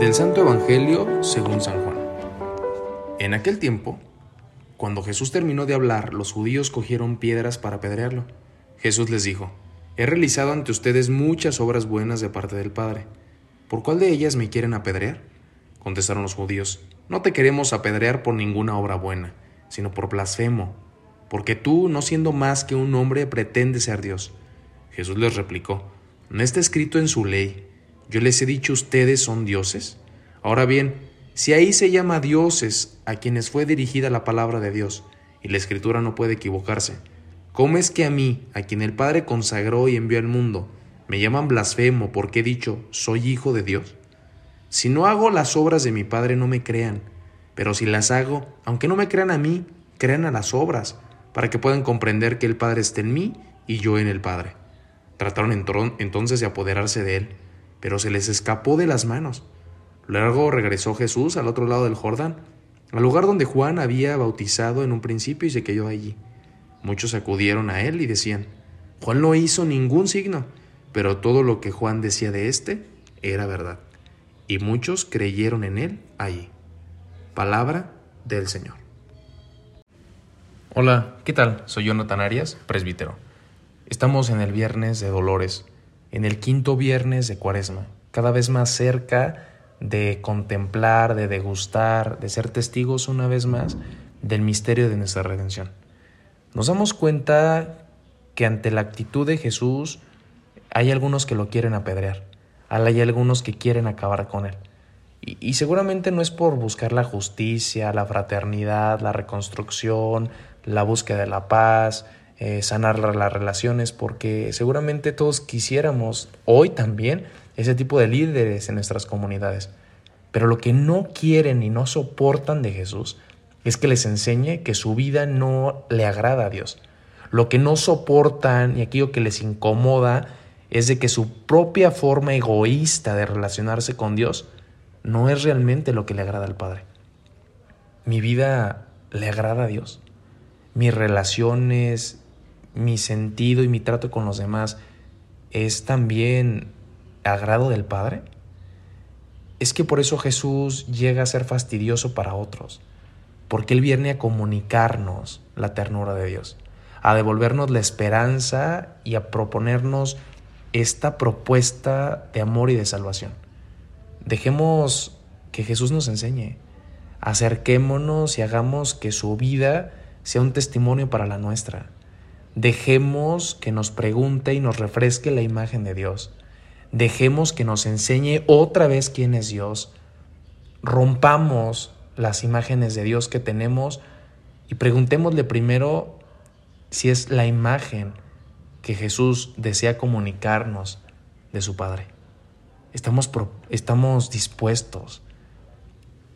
Del Santo Evangelio según San Juan. En aquel tiempo, cuando Jesús terminó de hablar, los judíos cogieron piedras para apedrearlo. Jesús les dijo, He realizado ante ustedes muchas obras buenas de parte del Padre. ¿Por cuál de ellas me quieren apedrear? Contestaron los judíos, No te queremos apedrear por ninguna obra buena, sino por blasfemo, porque tú, no siendo más que un hombre, pretendes ser Dios. Jesús les replicó, ¿no está escrito en su ley? Yo les he dicho ustedes son dioses. Ahora bien, si ahí se llama dioses a quienes fue dirigida la palabra de Dios, y la escritura no puede equivocarse, ¿cómo es que a mí, a quien el Padre consagró y envió al mundo, me llaman blasfemo porque he dicho, soy hijo de Dios? Si no hago las obras de mi Padre, no me crean, pero si las hago, aunque no me crean a mí, crean a las obras, para que puedan comprender que el Padre está en mí y yo en el Padre. Trataron entonces de apoderarse de él pero se les escapó de las manos. Luego regresó Jesús al otro lado del Jordán, al lugar donde Juan había bautizado en un principio y se quedó allí. Muchos acudieron a él y decían, Juan no hizo ningún signo, pero todo lo que Juan decía de éste era verdad. Y muchos creyeron en él allí. Palabra del Señor. Hola, ¿qué tal? Soy Jonathan Arias, presbítero. Estamos en el viernes de Dolores en el quinto viernes de Cuaresma, cada vez más cerca de contemplar, de degustar, de ser testigos una vez más del misterio de nuestra redención. Nos damos cuenta que ante la actitud de Jesús hay algunos que lo quieren apedrear, hay algunos que quieren acabar con él. Y, y, seguramente no es por buscar la justicia, la fraternidad, la reconstrucción, la búsqueda de la paz, eh, sanar las relaciones, porque seguramente todos quisiéramos hoy también ese tipo de líderes en nuestras comunidades. Pero lo que no quieren y no soportan de Jesús es que les enseñe que su vida no le agrada a Dios. Lo que no soportan y aquello que les incomoda es de que su propia forma egoísta de relacionarse con Dios no es realmente lo que le agrada al Padre. Mi vida le agrada a Dios. Mis relaciones, mi sentido y mi trato con los demás es también agrado del Padre? Es que por eso Jesús llega a ser fastidioso para otros, porque Él viene a comunicarnos la ternura de Dios, a devolvernos la esperanza y a proponernos esta propuesta de amor y de salvación. Dejemos que Jesús nos enseñe, acerquémonos y hagamos que su vida sea un testimonio para la nuestra Dejemos que nos pregunte y nos refresque la imagen de Dios. Dejemos que nos enseñe otra vez quién es Dios. Rompamos las imágenes de Dios que tenemos y preguntémosle primero si es la imagen que Jesús desea comunicarnos de su Padre. Estamos, estamos dispuestos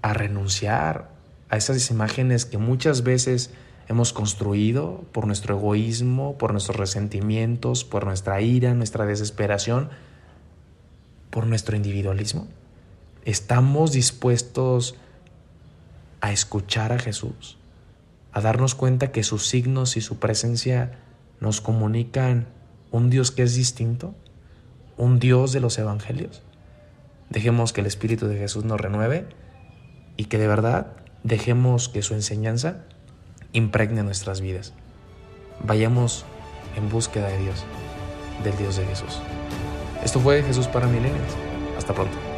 a renunciar a esas imágenes que muchas veces hemos construido por nuestro egoísmo, por nuestros resentimientos, por nuestra ira, nuestra desesperación, por nuestro individualismo? ¿Estamos dispuestos a escuchar a Jesús? A darnos cuenta que sus signos y su presencia nos comunican un Dios que es distinto, un Dios de los evangelios. Dejemos que el Espíritu de Jesús nos renueve y que de verdad dejemos que su enseñanza impregne nuestras vidas. Vayamos en búsqueda de Dios, del Dios de Jesús. Esto fue Jesús para Milenios. Hasta pronto.